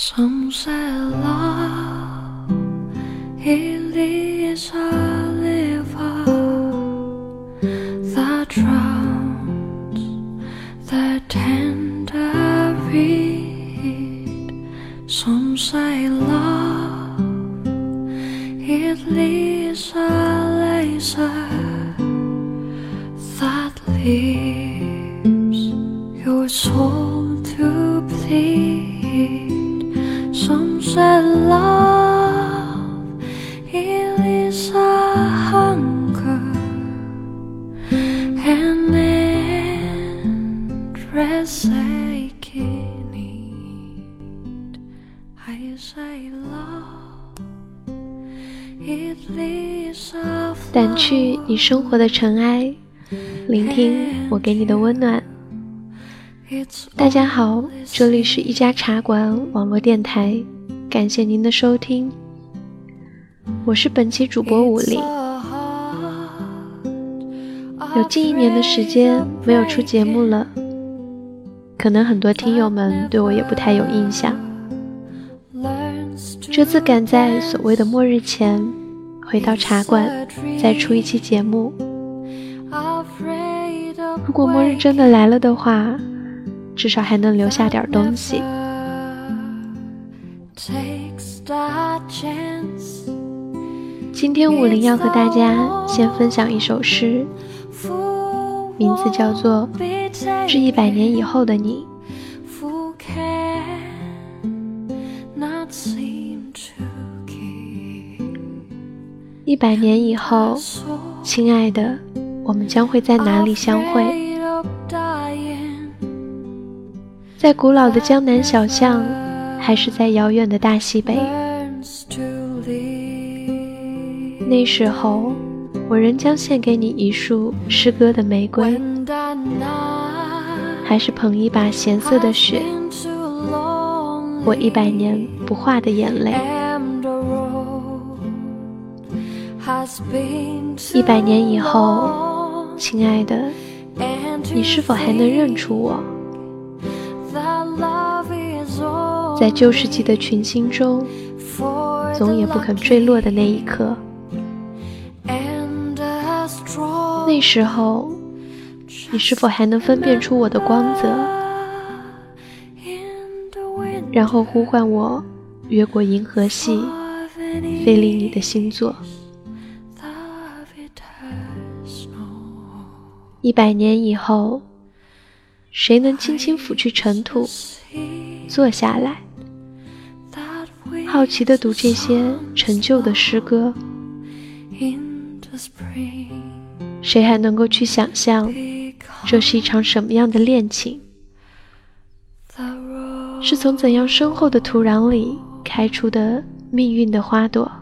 Some say love it a 生活的尘埃，聆听我给你的温暖。大家好，这里是一家茶馆网络电台，感谢您的收听，我是本期主播武林。有近一年的时间没有出节目了，可能很多听友们对我也不太有印象。这次赶在所谓的末日前，回到茶馆再出一期节目。如果末日真的来了的话，至少还能留下点东西。今天武林要和大家先分享一首诗，名字叫做《致一百年以后的你》。一百年以后，亲爱的，我们将会在哪里相会？在古老的江南小巷，还是在遥远的大西北？那时候，我仍将献给你一束诗歌的玫瑰，还是捧一把咸涩的雪，我一百年不化的眼泪。一百年以后，亲爱的，你是否还能认出我？在旧世纪的群星中，总也不肯坠落的那一刻，那时候，你是否还能分辨出我的光泽，然后呼唤我越过银河系，飞离你的星座？一百年以后，谁能轻轻抚去尘土，坐下来，好奇地读这些陈旧的诗歌？谁还能够去想象，这是一场什么样的恋情？是从怎样深厚的土壤里开出的命运的花朵？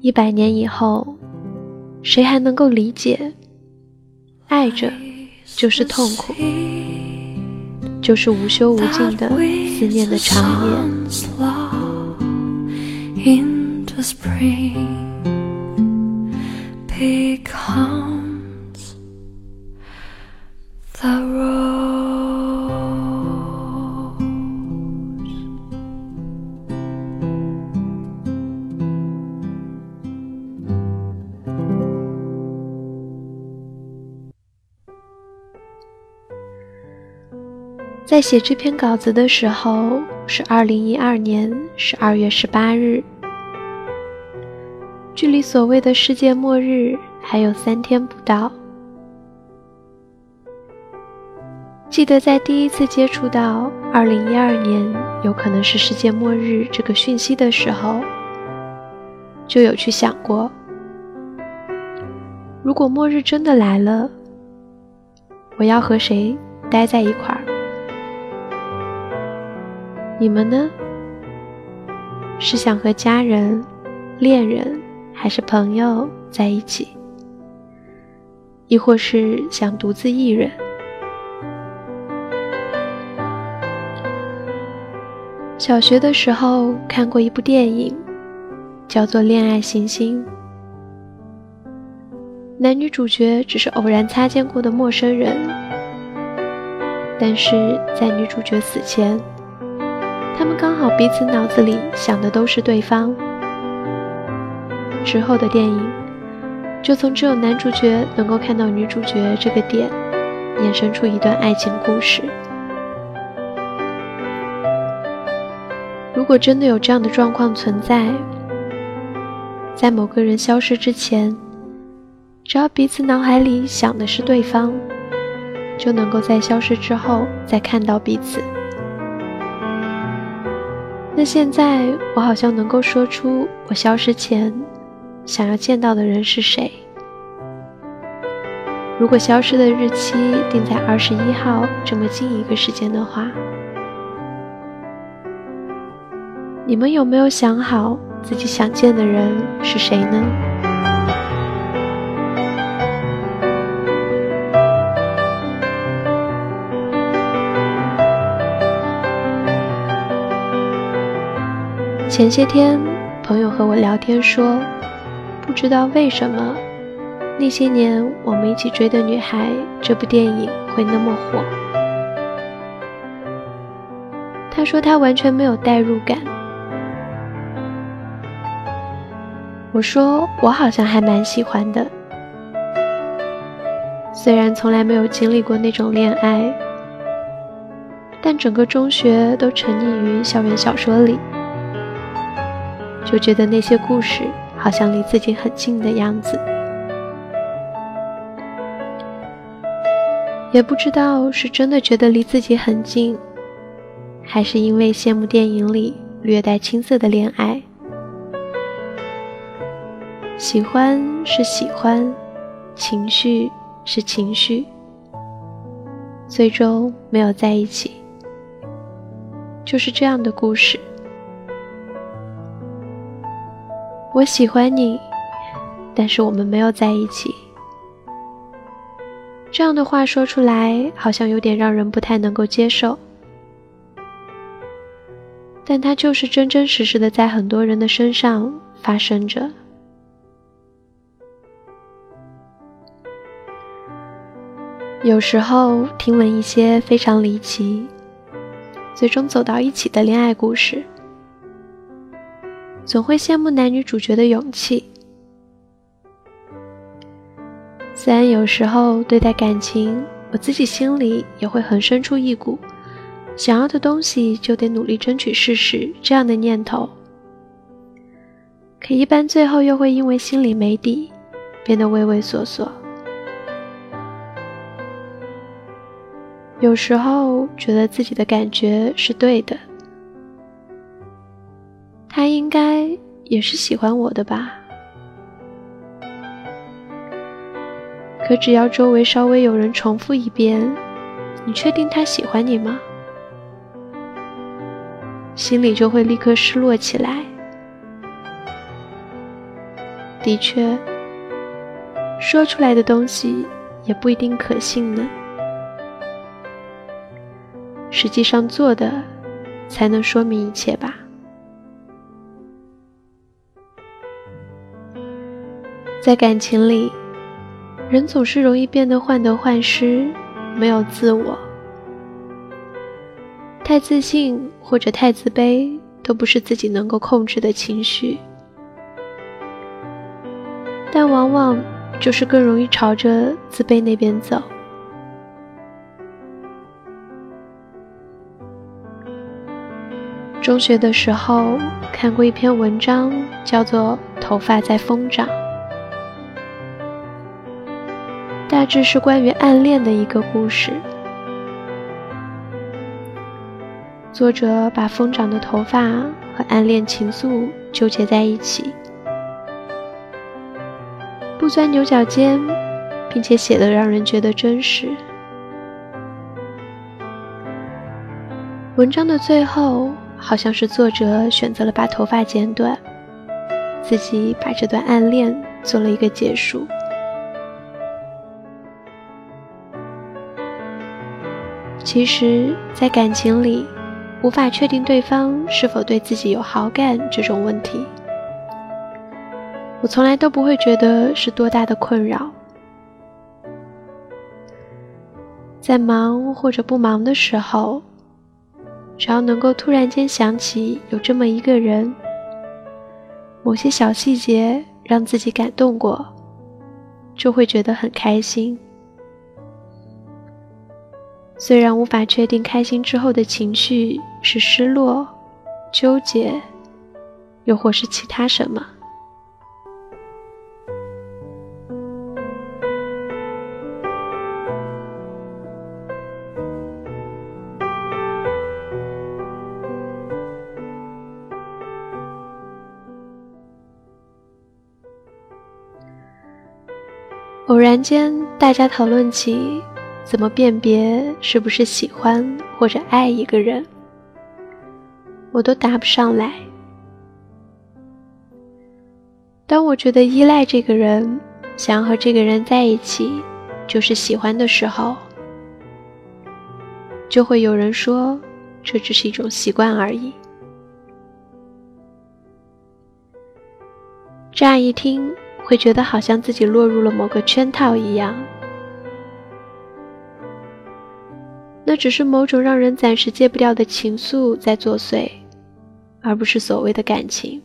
一百年以后，谁还能够理解，爱着就是痛苦，就是无休无尽的思念的长夜。在写这篇稿子的时候是二零一二年十二月十八日，距离所谓的世界末日还有三天不到。记得在第一次接触到二零一二年有可能是世界末日这个讯息的时候，就有去想过，如果末日真的来了，我要和谁待在一块儿？你们呢？是想和家人、恋人还是朋友在一起？亦或是想独自一人？小学的时候看过一部电影，叫做《恋爱行星》。男女主角只是偶然擦肩过的陌生人，但是在女主角死前，他们刚好彼此脑子里想的都是对方。之后的电影，就从只有男主角能够看到女主角这个点，衍生出一段爱情故事。如果真的有这样的状况存在，在某个人消失之前，只要彼此脑海里想的是对方，就能够在消失之后再看到彼此。但现在我好像能够说出我消失前想要见到的人是谁。如果消失的日期定在二十一号这么近一个时间的话。你们有没有想好自己想见的人是谁呢？前些天，朋友和我聊天说，不知道为什么，那些年我们一起追的女孩这部电影会那么火。他说他完全没有代入感。我说我好像还蛮喜欢的，虽然从来没有经历过那种恋爱，但整个中学都沉溺于校园小说里，就觉得那些故事好像离自己很近的样子。也不知道是真的觉得离自己很近，还是因为羡慕电影里略带青涩的恋爱。喜欢是喜欢，情绪是情绪，最终没有在一起，就是这样的故事。我喜欢你，但是我们没有在一起。这样的话说出来，好像有点让人不太能够接受，但它就是真真实实的在很多人的身上发生着。有时候听闻一些非常离奇，最终走到一起的恋爱故事，总会羡慕男女主角的勇气。虽然有时候对待感情，我自己心里也会横生出一股想要的东西就得努力争取试试这样的念头，可一般最后又会因为心里没底，变得畏畏缩缩。有时候觉得自己的感觉是对的，应该也是喜欢我的吧。可只要周围稍微有人重复一遍，“你确定他喜欢你吗？”心里就会立刻失落起来。的确，说出来的东西也不一定可信呢。实际上做的，才能说明一切吧。在感情里，人总是容易变得患得患失，没有自我。太自信或者太自卑，都不是自己能够控制的情绪，但往往就是更容易朝着自卑那边走。中学的时候看过一篇文章，叫做《头发在疯长》，大致是关于暗恋的一个故事。作者把疯长的头发和暗恋情愫纠结在一起，不钻牛角尖，并且写得让人觉得真实。文章的最后。好像是作者选择了把头发剪短，自己把这段暗恋做了一个结束。其实，在感情里，无法确定对方是否对自己有好感这种问题，我从来都不会觉得是多大的困扰。在忙或者不忙的时候，只要能够突然间想起有这么一个人，某些小细节让自己感动过，就会觉得很开心。虽然无法确定开心之后的情绪是失落、纠结，又或是其他什么。偶然间，大家讨论起。怎么辨别是不是喜欢或者爱一个人？我都答不上来。当我觉得依赖这个人，想要和这个人在一起，就是喜欢的时候，就会有人说这只是一种习惯而已。乍一听，会觉得好像自己落入了某个圈套一样。那只是某种让人暂时戒不掉的情愫在作祟，而不是所谓的感情。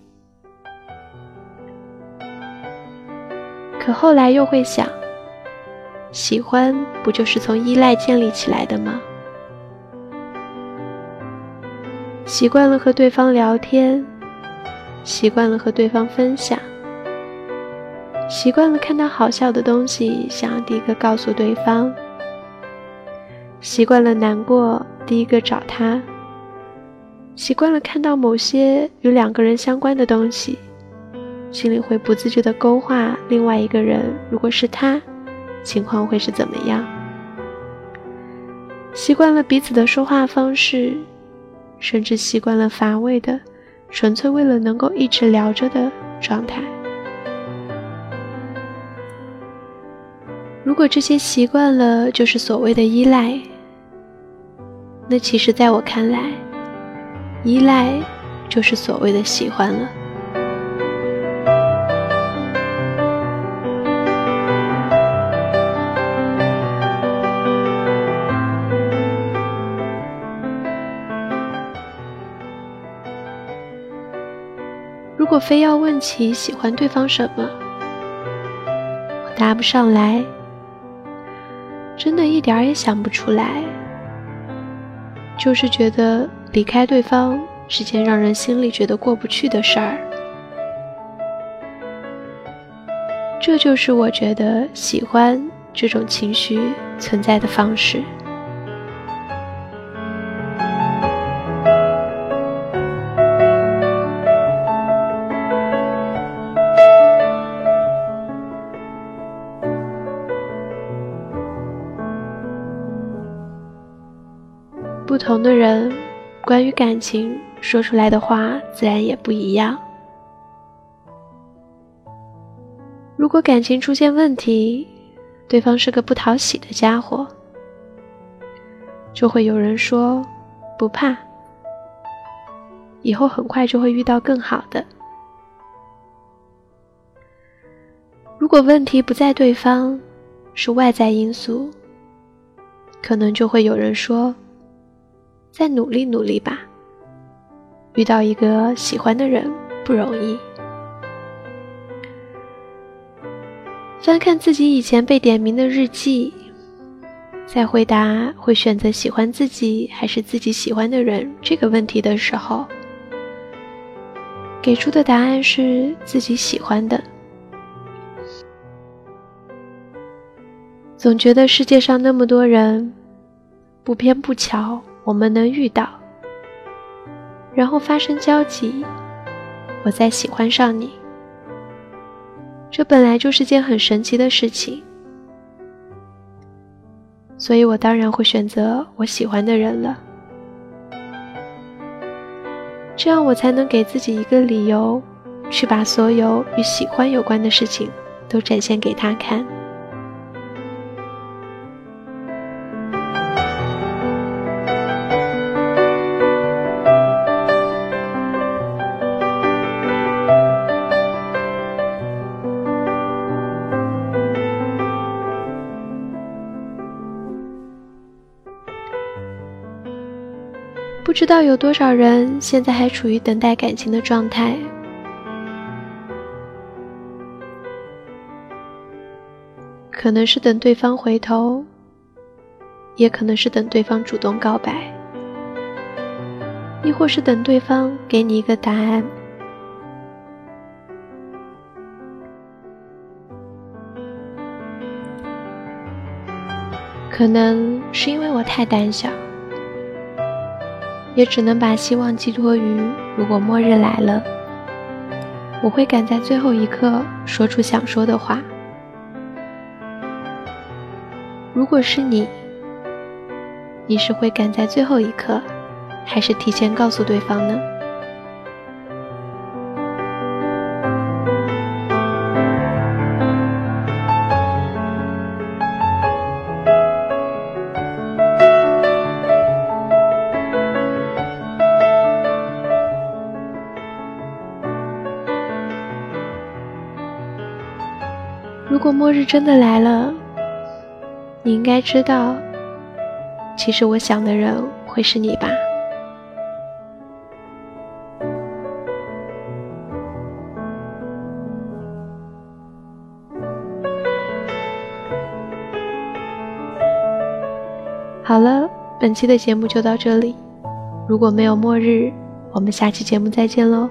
可后来又会想，喜欢不就是从依赖建立起来的吗？习惯了和对方聊天，习惯了和对方分享，习惯了看到好笑的东西想要第一个告诉对方。习惯了难过，第一个找他；习惯了看到某些与两个人相关的东西，心里会不自觉地勾画另外一个人。如果是他，情况会是怎么样？习惯了彼此的说话方式，甚至习惯了乏味的、纯粹为了能够一直聊着的状态。如果这些习惯了就是所谓的依赖。那其实，在我看来，依赖就是所谓的喜欢了。如果非要问起喜欢对方什么，我答不上来，真的一点儿也想不出来。就是觉得离开对方是件让人心里觉得过不去的事儿，这就是我觉得喜欢这种情绪存在的方式。不同的人，关于感情说出来的话自然也不一样。如果感情出现问题，对方是个不讨喜的家伙，就会有人说不怕，以后很快就会遇到更好的。如果问题不在对方，是外在因素，可能就会有人说。再努力努力吧。遇到一个喜欢的人不容易。翻看自己以前被点名的日记，在回答会选择喜欢自己还是自己喜欢的人这个问题的时候，给出的答案是自己喜欢的。总觉得世界上那么多人，不偏不巧。我们能遇到，然后发生交集，我再喜欢上你，这本来就是件很神奇的事情，所以我当然会选择我喜欢的人了，这样我才能给自己一个理由，去把所有与喜欢有关的事情都展现给他看。知道有多少人现在还处于等待感情的状态，可能是等对方回头，也可能是等对方主动告白，亦或是等对方给你一个答案。可能是因为我太胆小。也只能把希望寄托于，如果末日来了，我会赶在最后一刻说出想说的话。如果是你，你是会赶在最后一刻，还是提前告诉对方呢？日真的来了，你应该知道，其实我想的人会是你吧。好了，本期的节目就到这里。如果没有末日，我们下期节目再见喽。